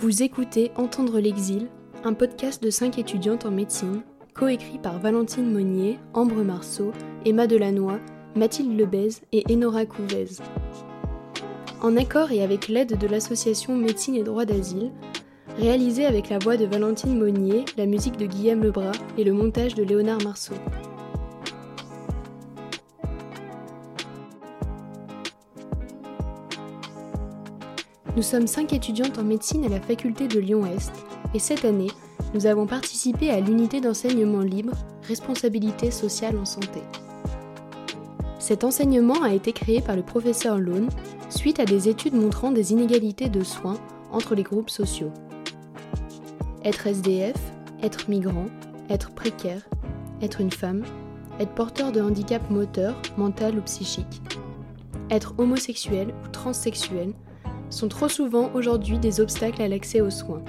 Vous écoutez Entendre l'exil, un podcast de 5 étudiantes en médecine, coécrit par Valentine Monnier, Ambre Marceau, Emma Delannoy, Mathilde Lebez et Enora Couvez. En accord et avec l'aide de l'association Médecine et Droit d'Asile, réalisé avec la voix de Valentine Monnier, la musique de Guillaume Lebras et le montage de Léonard Marceau. Nous sommes cinq étudiantes en médecine à la faculté de Lyon-Est et cette année, nous avons participé à l'unité d'enseignement libre Responsabilité sociale en santé. Cet enseignement a été créé par le professeur Lone suite à des études montrant des inégalités de soins entre les groupes sociaux. Être SDF, être migrant, être précaire, être une femme, être porteur de handicap moteur, mental ou psychique, être homosexuel ou transsexuel sont trop souvent aujourd'hui des obstacles à l'accès aux soins.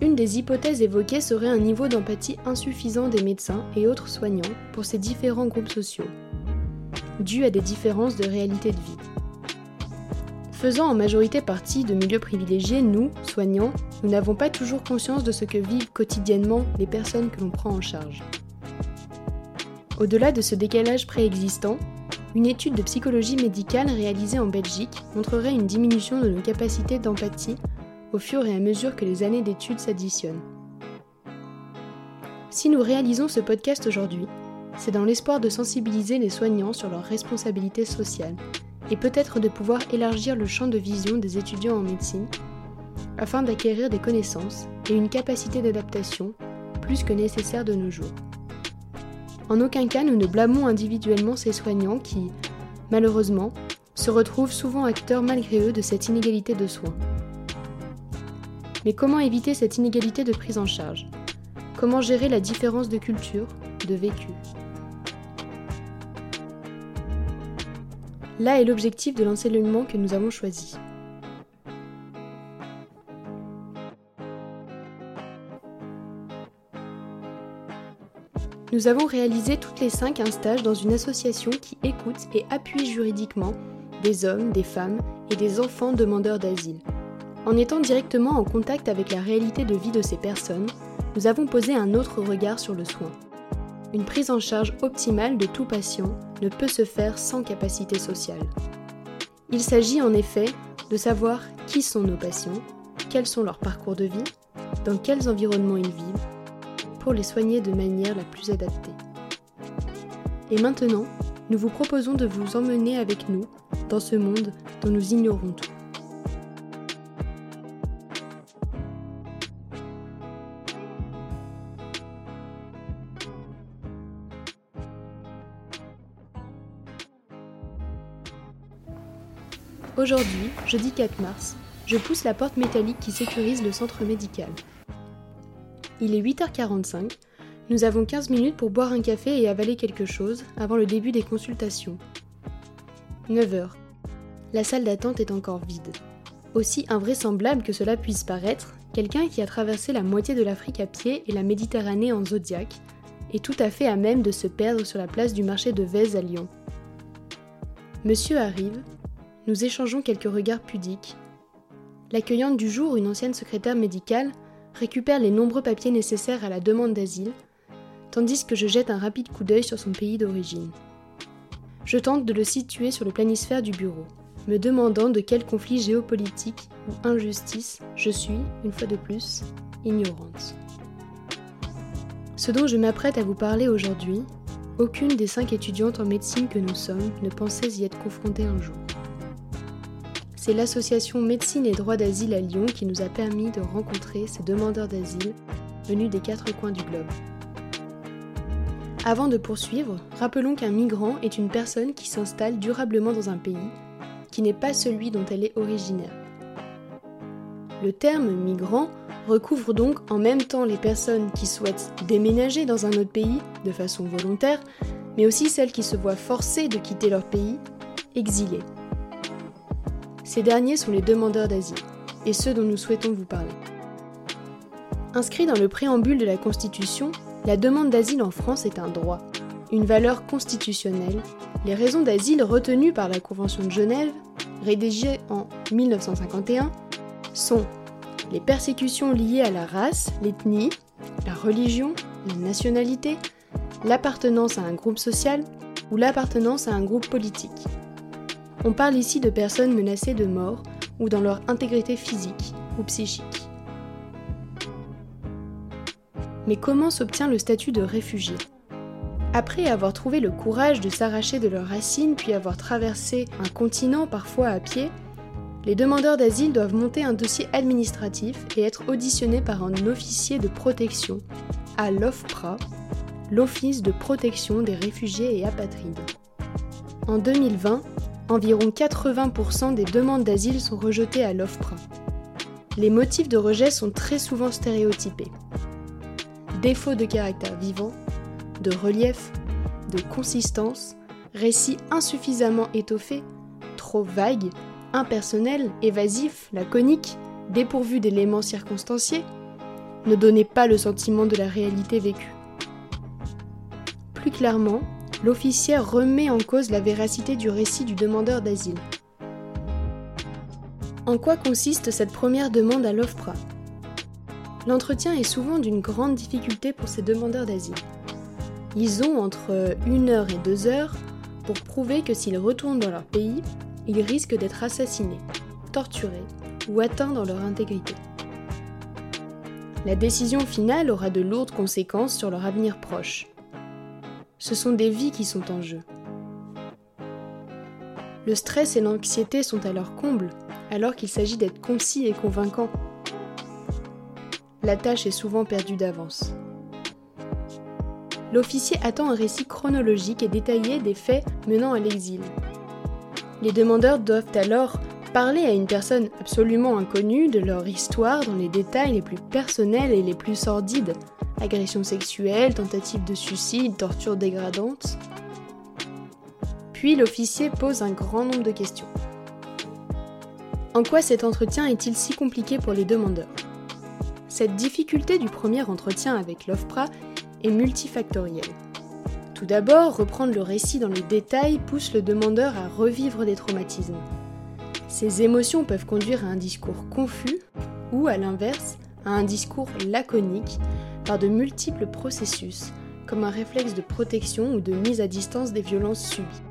Une des hypothèses évoquées serait un niveau d'empathie insuffisant des médecins et autres soignants pour ces différents groupes sociaux, dû à des différences de réalité de vie. Faisant en majorité partie de milieux privilégiés, nous, soignants, nous n'avons pas toujours conscience de ce que vivent quotidiennement les personnes que l'on prend en charge. Au-delà de ce décalage préexistant, une étude de psychologie médicale réalisée en Belgique montrerait une diminution de nos capacités d'empathie au fur et à mesure que les années d'études s'additionnent. Si nous réalisons ce podcast aujourd'hui, c'est dans l'espoir de sensibiliser les soignants sur leurs responsabilités sociales et peut-être de pouvoir élargir le champ de vision des étudiants en médecine afin d'acquérir des connaissances et une capacité d'adaptation plus que nécessaire de nos jours. En aucun cas nous ne blâmons individuellement ces soignants qui, malheureusement, se retrouvent souvent acteurs malgré eux de cette inégalité de soins. Mais comment éviter cette inégalité de prise en charge? Comment gérer la différence de culture, de vécu? Là est l'objectif de l'enseignement que nous avons choisi. Nous avons réalisé toutes les cinq un stage dans une association qui écoute et appuie juridiquement des hommes, des femmes et des enfants demandeurs d'asile. En étant directement en contact avec la réalité de vie de ces personnes, nous avons posé un autre regard sur le soin. Une prise en charge optimale de tout patient ne peut se faire sans capacité sociale. Il s'agit en effet de savoir qui sont nos patients, quels sont leurs parcours de vie, dans quels environnements ils vivent, pour les soigner de manière la plus adaptée. Et maintenant, nous vous proposons de vous emmener avec nous dans ce monde dont nous ignorons tout. Aujourd'hui, jeudi 4 mars, je pousse la porte métallique qui sécurise le centre médical. Il est 8h45. Nous avons 15 minutes pour boire un café et avaler quelque chose avant le début des consultations. 9h. La salle d'attente est encore vide. Aussi invraisemblable que cela puisse paraître, quelqu'un qui a traversé la moitié de l'Afrique à pied et la Méditerranée en zodiaque est tout à fait à même de se perdre sur la place du marché de Vèze à Lyon. Monsieur arrive, nous échangeons quelques regards pudiques. L'accueillante du jour, une ancienne secrétaire médicale, récupère les nombreux papiers nécessaires à la demande d'asile, tandis que je jette un rapide coup d'œil sur son pays d'origine. Je tente de le situer sur le planisphère du bureau, me demandant de quel conflit géopolitique ou injustice je suis, une fois de plus, ignorante. Ce dont je m'apprête à vous parler aujourd'hui, aucune des cinq étudiantes en médecine que nous sommes ne pensait y être confrontée un jour c'est l'association Médecine et Droit d'Asile à Lyon qui nous a permis de rencontrer ces demandeurs d'asile venus des quatre coins du globe. Avant de poursuivre, rappelons qu'un migrant est une personne qui s'installe durablement dans un pays qui n'est pas celui dont elle est originaire. Le terme migrant recouvre donc en même temps les personnes qui souhaitent déménager dans un autre pays de façon volontaire, mais aussi celles qui se voient forcées de quitter leur pays, exilées. Ces derniers sont les demandeurs d'asile, et ceux dont nous souhaitons vous parler. Inscrit dans le préambule de la Constitution, la demande d'asile en France est un droit, une valeur constitutionnelle. Les raisons d'asile retenues par la Convention de Genève, rédigée en 1951, sont les persécutions liées à la race, l'ethnie, la religion, la nationalité, l'appartenance à un groupe social ou l'appartenance à un groupe politique. On parle ici de personnes menacées de mort ou dans leur intégrité physique ou psychique. Mais comment s'obtient le statut de réfugié? Après avoir trouvé le courage de s'arracher de leurs racines puis avoir traversé un continent parfois à pied, les demandeurs d'asile doivent monter un dossier administratif et être auditionnés par un officier de protection à l'OFPRA, l'Office de protection des réfugiés et apatrides. En 2020, environ 80% des demandes d'asile sont rejetées à l'OFPRA. Les motifs de rejet sont très souvent stéréotypés. Défaut de caractère vivant, de relief, de consistance, récit insuffisamment étoffé, trop vague, impersonnel, évasif, laconique, dépourvu d'éléments circonstanciés, ne donnez pas le sentiment de la réalité vécue. Plus clairement, l'officier remet en cause la véracité du récit du demandeur d'asile. En quoi consiste cette première demande à l'OFPRA? L'entretien est souvent d'une grande difficulté pour ces demandeurs d'asile. Ils ont entre une heure et deux heures pour prouver que s'ils retournent dans leur pays, ils risquent d'être assassinés, torturés ou atteints dans leur intégrité. La décision finale aura de lourdes conséquences sur leur avenir proche. Ce sont des vies qui sont en jeu. Le stress et l'anxiété sont à leur comble, alors qu'il s'agit d'être concis et convaincant. La tâche est souvent perdue d'avance. L'officier attend un récit chronologique et détaillé des faits menant à l'exil. Les demandeurs doivent alors parler à une personne absolument inconnue de leur histoire dans les détails les plus personnels et les plus sordides. Agression sexuelle, tentative de suicide, torture dégradante. Puis l'officier pose un grand nombre de questions. En quoi cet entretien est-il si compliqué pour les demandeurs? Cette difficulté du premier entretien avec l'OFPRA est multifactorielle. Tout d'abord, reprendre le récit dans les détails pousse le demandeur à revivre des traumatismes. Ces émotions peuvent conduire à un discours confus ou, à l'inverse, à un discours laconique de multiples processus, comme un réflexe de protection ou de mise à distance des violences subies.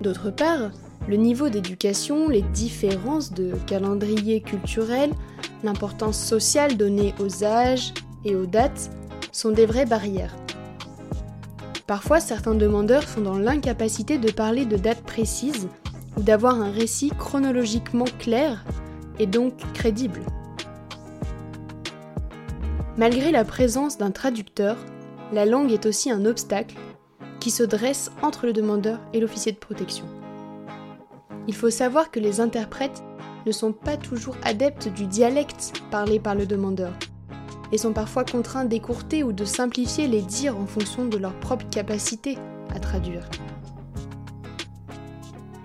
D'autre part, le niveau d'éducation, les différences de calendrier culturel, l'importance sociale donnée aux âges et aux dates sont des vraies barrières. Parfois, certains demandeurs sont dans l'incapacité de parler de dates précises ou d'avoir un récit chronologiquement clair et donc crédible. Malgré la présence d'un traducteur, la langue est aussi un obstacle qui se dresse entre le demandeur et l'officier de protection. Il faut savoir que les interprètes ne sont pas toujours adeptes du dialecte parlé par le demandeur et sont parfois contraints d'écourter ou de simplifier les dires en fonction de leur propre capacité à traduire.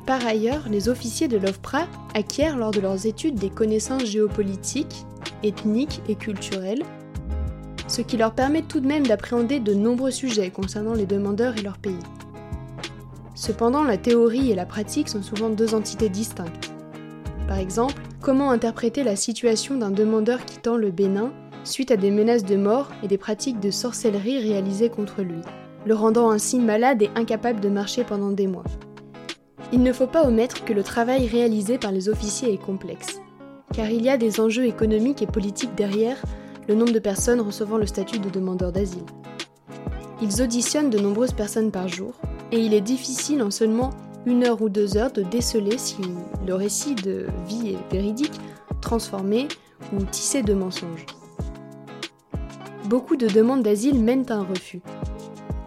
Par ailleurs, les officiers de l'OFPRA acquièrent lors de leurs études des connaissances géopolitiques, ethniques et culturelles, ce qui leur permet tout de même d'appréhender de nombreux sujets concernant les demandeurs et leur pays. Cependant, la théorie et la pratique sont souvent deux entités distinctes. Par exemple, comment interpréter la situation d'un demandeur quittant le Bénin suite à des menaces de mort et des pratiques de sorcellerie réalisées contre lui, le rendant ainsi malade et incapable de marcher pendant des mois? Il ne faut pas omettre que le travail réalisé par les officiers est complexe, car il y a des enjeux économiques et politiques derrière le nombre de personnes recevant le statut de demandeur d'asile. Ils auditionnent de nombreuses personnes par jour, et il est difficile en seulement une heure ou deux heures de déceler si le récit de vie est véridique, transformé ou tissé de mensonges. Beaucoup de demandes d'asile mènent à un refus.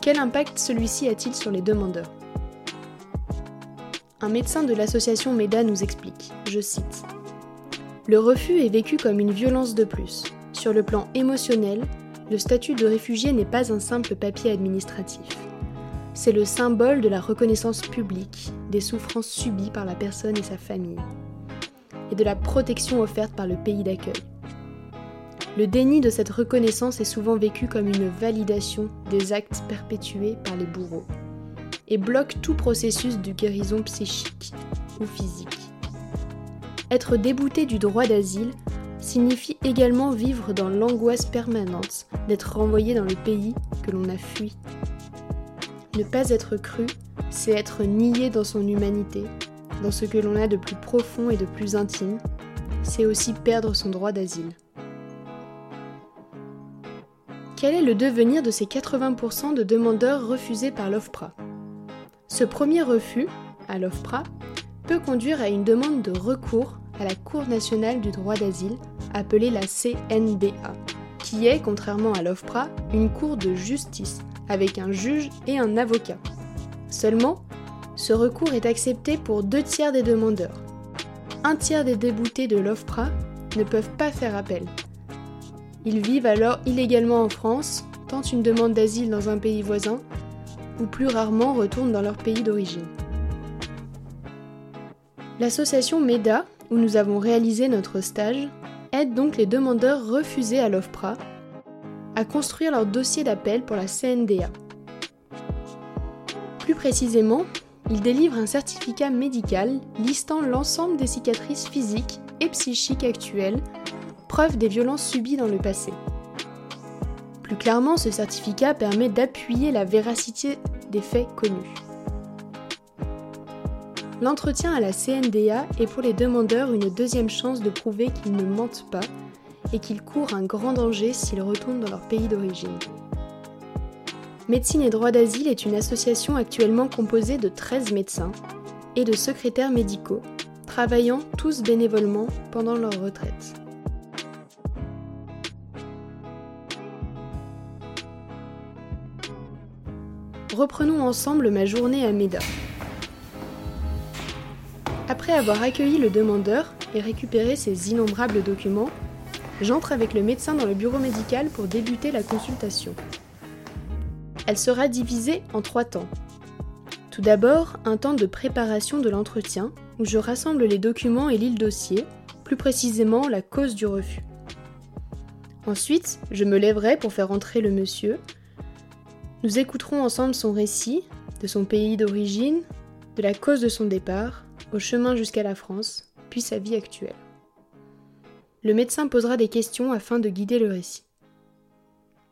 Quel impact celui-ci a-t-il sur les demandeurs? Un médecin de l'association MEDA nous explique, je cite, Le refus est vécu comme une violence de plus. Sur le plan émotionnel, le statut de réfugié n'est pas un simple papier administratif. C'est le symbole de la reconnaissance publique des souffrances subies par la personne et sa famille, et de la protection offerte par le pays d'accueil. Le déni de cette reconnaissance est souvent vécu comme une validation des actes perpétués par les bourreaux et bloque tout processus de guérison psychique ou physique. être débouté du droit d'asile signifie également vivre dans l'angoisse permanente d'être renvoyé dans le pays que l'on a fui. Ne pas être cru, c'est être nié dans son humanité, dans ce que l'on a de plus profond et de plus intime, c'est aussi perdre son droit d'asile. Quel est le devenir de ces 80% de demandeurs refusés par l'OFPRA? Ce premier refus, à l'OFPRA, peut conduire à une demande de recours à la Cour nationale du droit d'asile, appelée la CNDA, qui est, contrairement à l'OFPRA, une cour de justice, avec un juge et un avocat. Seulement, ce recours est accepté pour deux tiers des demandeurs. Un tiers des déboutés de l'OFPRA ne peuvent pas faire appel. Ils vivent alors illégalement en France, tentent une demande d'asile dans un pays voisin, ou plus rarement retournent dans leur pays d'origine. L'association MEDA, où nous avons réalisé notre stage, aide donc les demandeurs refusés à l'OFPRA à construire leur dossier d'appel pour la CNDA. Plus précisément, ils délivrent un certificat médical listant l'ensemble des cicatrices physiques et psychiques actuelles, preuve des violences subies dans le passé. Plus clairement, ce certificat permet d'appuyer la véracité des faits connus. L'entretien à la CNDA est pour les demandeurs une deuxième chance de prouver qu'ils ne mentent pas et qu'ils courent un grand danger s'ils retournent dans leur pays d'origine. Médecine et droit d'asile est une association actuellement composée de 13 médecins et de secrétaires médicaux, travaillant tous bénévolement pendant leur retraite. Reprenons ensemble ma journée à MEDA. Après avoir accueilli le demandeur et récupéré ses innombrables documents, j'entre avec le médecin dans le bureau médical pour débuter la consultation. Elle sera divisée en trois temps. Tout d'abord, un temps de préparation de l'entretien, où je rassemble les documents et lis le dossier, plus précisément la cause du refus. Ensuite, je me lèverai pour faire entrer le monsieur. Nous écouterons ensemble son récit, de son pays d'origine, de la cause de son départ, au chemin jusqu'à la France, puis sa vie actuelle. Le médecin posera des questions afin de guider le récit.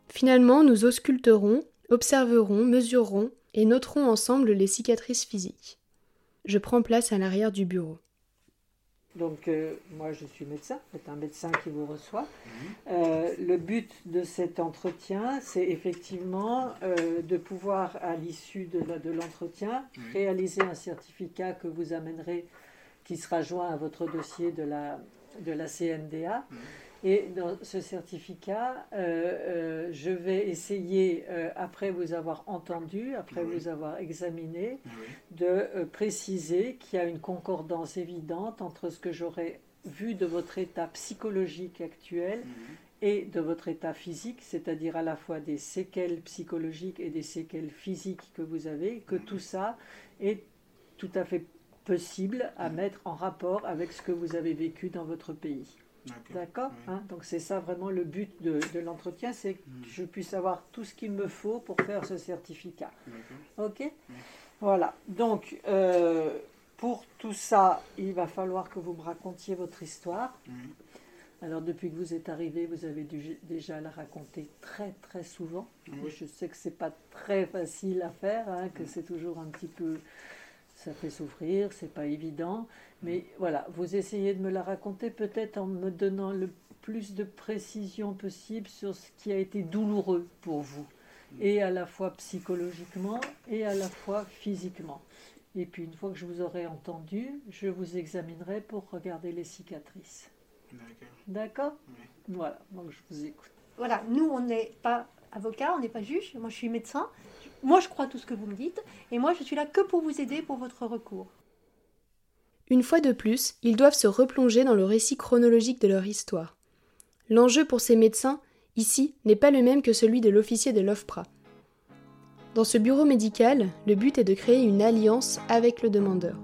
Finalement, nous ausculterons, observerons, mesurerons et noterons ensemble les cicatrices physiques. Je prends place à l'arrière du bureau. Donc, euh, moi, je suis médecin, c'est un médecin qui vous reçoit. Euh, le but de cet entretien, c'est effectivement euh, de pouvoir, à l'issue de, de l'entretien, réaliser un certificat que vous amènerez, qui sera joint à votre dossier de la, de la CNDA. Et dans ce certificat, euh, euh, je vais essayer, euh, après vous avoir entendu, après vous avoir examiné, de préciser qu'il y a une concordance évidente entre ce que j'aurais vu de votre état psychologique actuel et de votre état physique, c'est-à-dire à la fois des séquelles psychologiques et des séquelles physiques que vous avez, que tout ça est tout à fait possible à mettre en rapport avec ce que vous avez vécu dans votre pays. D'accord hein, Donc c'est ça vraiment le but de, l'entretien, c'est que hmm. je puisse avoir tout ce qu'il me faut pour faire ce certificat. Ok Voilà. Donc euh, pour tout ça, il va falloir que vous me racontiez votre histoire. Alors depuis que vous êtes arrivé, vous avez dû déjà la raconter très très souvent. Je sais que c'est pas très facile à faire, hein, que c'est toujours un petit peu ça fait souffrir, c'est pas évident. Mais voilà, vous essayez de me la raconter peut-être en me donnant le plus de précision possible sur ce qui a été douloureux pour vous, et à la fois psychologiquement et à la fois physiquement. Et puis une fois que je vous aurai entendu, je vous examinerai pour regarder les cicatrices. D'accord Voilà, donc je vous écoute. Voilà, nous on n'est pas avocat, on n'est pas juge, moi je suis médecin, moi, je crois tout ce que vous me dites, et moi, je suis là que pour vous aider pour votre recours. Une fois de plus, ils doivent se replonger dans le récit chronologique de leur histoire. L'enjeu pour ces médecins, ici, n'est pas le même que celui de l'officier de l'OFPRA. Dans ce bureau médical, le but est de créer une alliance avec le demandeur.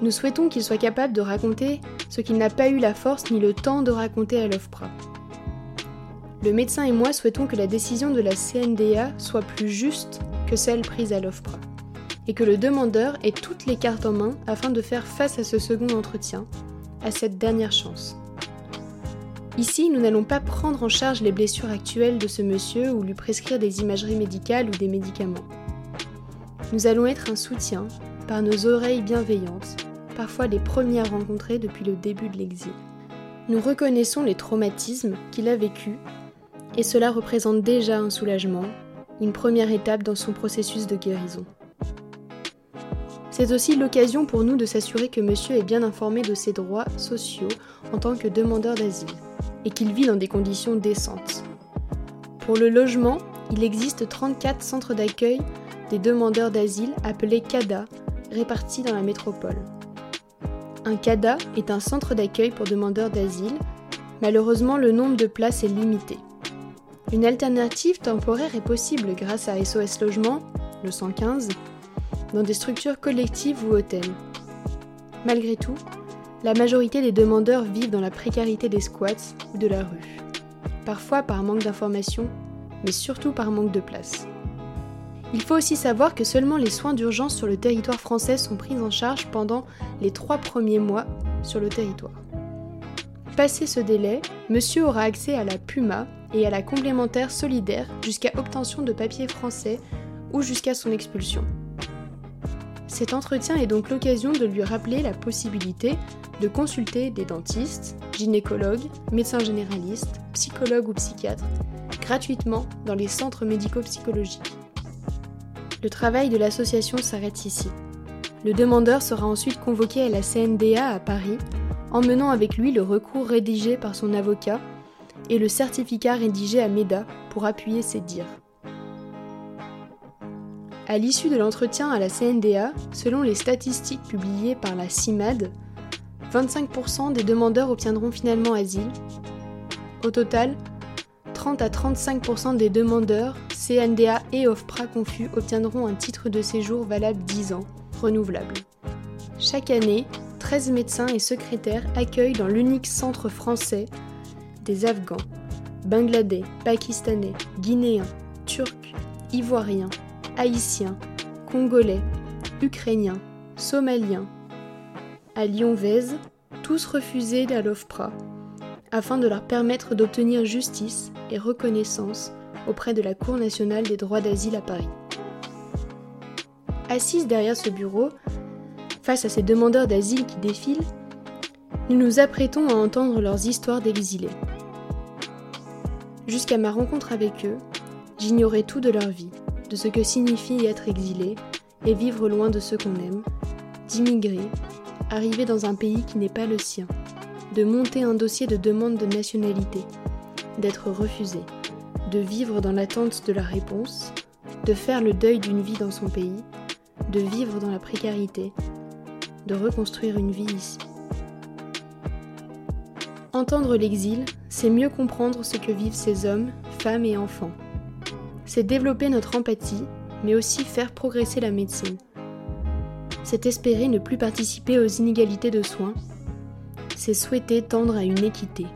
Nous souhaitons qu'il soit capable de raconter ce qu'il n'a pas eu la force ni le temps de raconter à l'OFPRA. Le médecin et moi souhaitons que la décision de la CNDA soit plus juste que celle prise à l'OFPRA, et que le demandeur ait toutes les cartes en main afin de faire face à ce second entretien, à cette dernière chance. Ici, nous n'allons pas prendre en charge les blessures actuelles de ce monsieur ou lui prescrire des imageries médicales ou des médicaments. Nous allons être un soutien par nos oreilles bienveillantes, parfois les premières rencontrées depuis le début de l'exil. Nous reconnaissons les traumatismes qu'il a vécus et cela représente déjà un soulagement, une première étape dans son processus de guérison. C'est aussi l'occasion pour nous de s'assurer que monsieur est bien informé de ses droits sociaux en tant que demandeur d'asile et qu'il vit dans des conditions décentes. Pour le logement, il existe 34 centres d'accueil des demandeurs d'asile appelés CADA, répartis dans la métropole. Un CADA est un centre d'accueil pour demandeurs d'asile. Malheureusement, le nombre de places est limité. Une alternative temporaire est possible grâce à SOS Logement, le 115, dans des structures collectives ou hôtels. Malgré tout, la majorité des demandeurs vivent dans la précarité des squats ou de la rue, parfois par manque d'informations, mais surtout par manque de place. Il faut aussi savoir que seulement les soins d'urgence sur le territoire français sont pris en charge pendant les trois premiers mois sur le territoire. Passé ce délai, monsieur aura accès à la PUMA et à la complémentaire solidaire jusqu'à obtention de papiers français ou jusqu'à son expulsion. Cet entretien est donc l'occasion de lui rappeler la possibilité de consulter des dentistes, gynécologues, médecins généralistes, psychologues ou psychiatres gratuitement dans les centres médico-psychologiques. Le travail de l'association s'arrête ici. Le demandeur sera ensuite convoqué à la CNDA à Paris, emmenant avec lui le recours rédigé par son avocat et le certificat rédigé à MEDA pour appuyer ses dires. À l'issue de l'entretien à la CNDA, selon les statistiques publiées par la CIMAD, 25% des demandeurs obtiendront finalement asile. Au total, 30 à 35% des demandeurs, CNDA et OFPRA confus obtiendront un titre de séjour valable 10 ans, renouvelable. Chaque année, 13 médecins et secrétaires accueillent dans l'unique centre français des Afghans, Bangladais, Pakistanais, Guinéens, Turcs, Ivoiriens, Haïtiens, Congolais, Ukrainiens, Somaliens, à Lyon-Vèze, tous refusés à l'OFPRA, afin de leur permettre d'obtenir justice et reconnaissance auprès de la Cour nationale des droits d'asile à Paris. Assise derrière ce bureau, face à ces demandeurs d'asile qui défilent, nous nous apprêtons à entendre leurs histoires d'exilés. Jusqu'à ma rencontre avec eux, j'ignorais tout de leur vie de ce que signifie être exilé et vivre loin de ceux qu'on aime, d'immigrer, arriver dans un pays qui n'est pas le sien, de monter un dossier de demande de nationalité, d'être refusé, de vivre dans l'attente de la réponse, de faire le deuil d'une vie dans son pays, de vivre dans la précarité, de reconstruire une vie ici. Entendre l'exil, c'est mieux comprendre ce que vivent ces hommes, femmes et enfants c'est développer notre empathie, mais aussi faire progresser la médecine. C'est espérer ne plus participer aux inégalités de soins, c'est souhaiter tendre à une équité.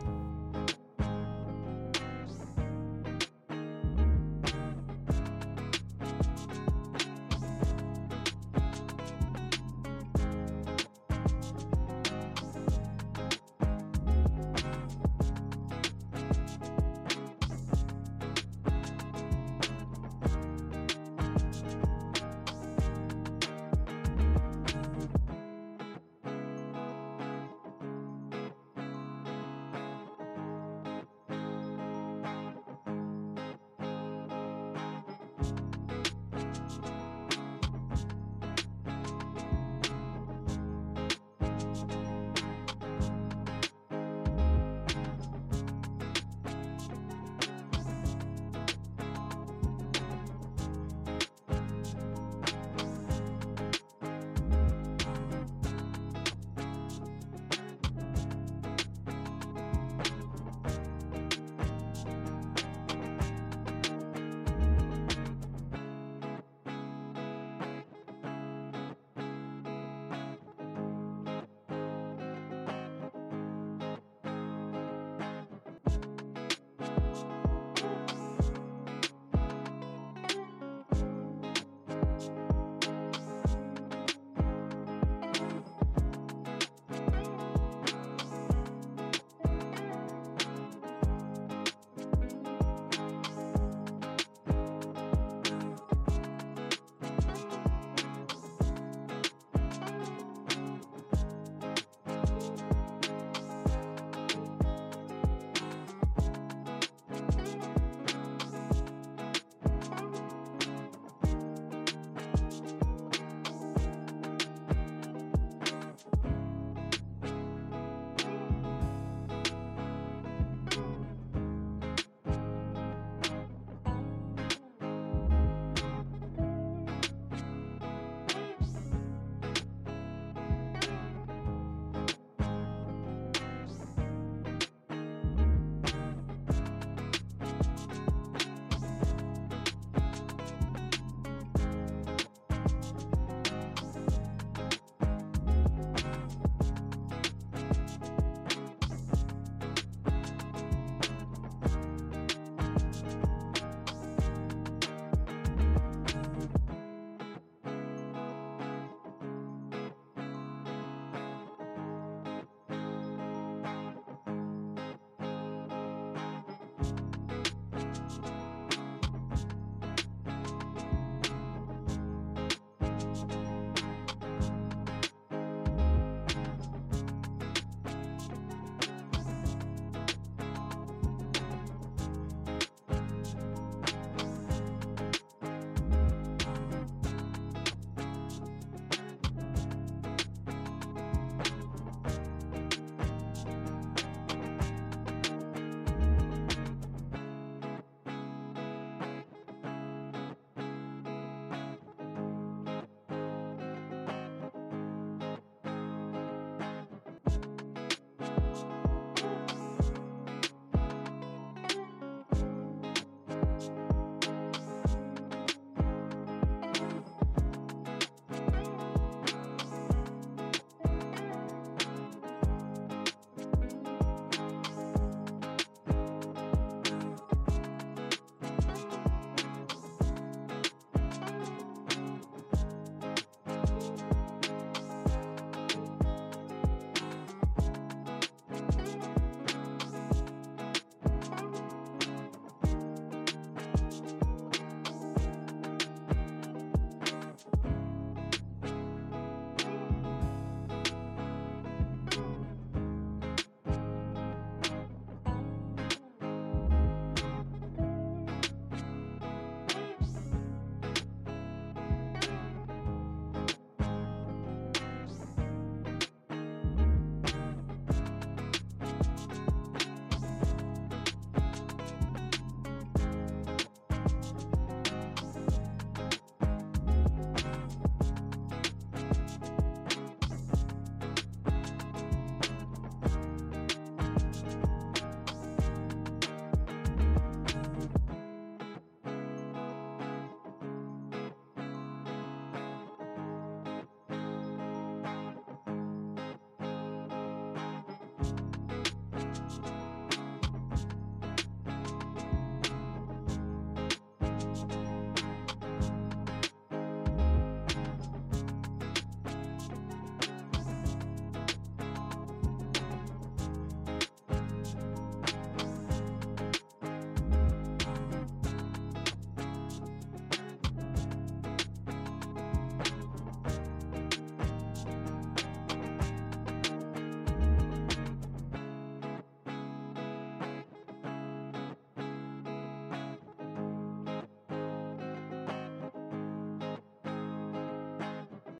you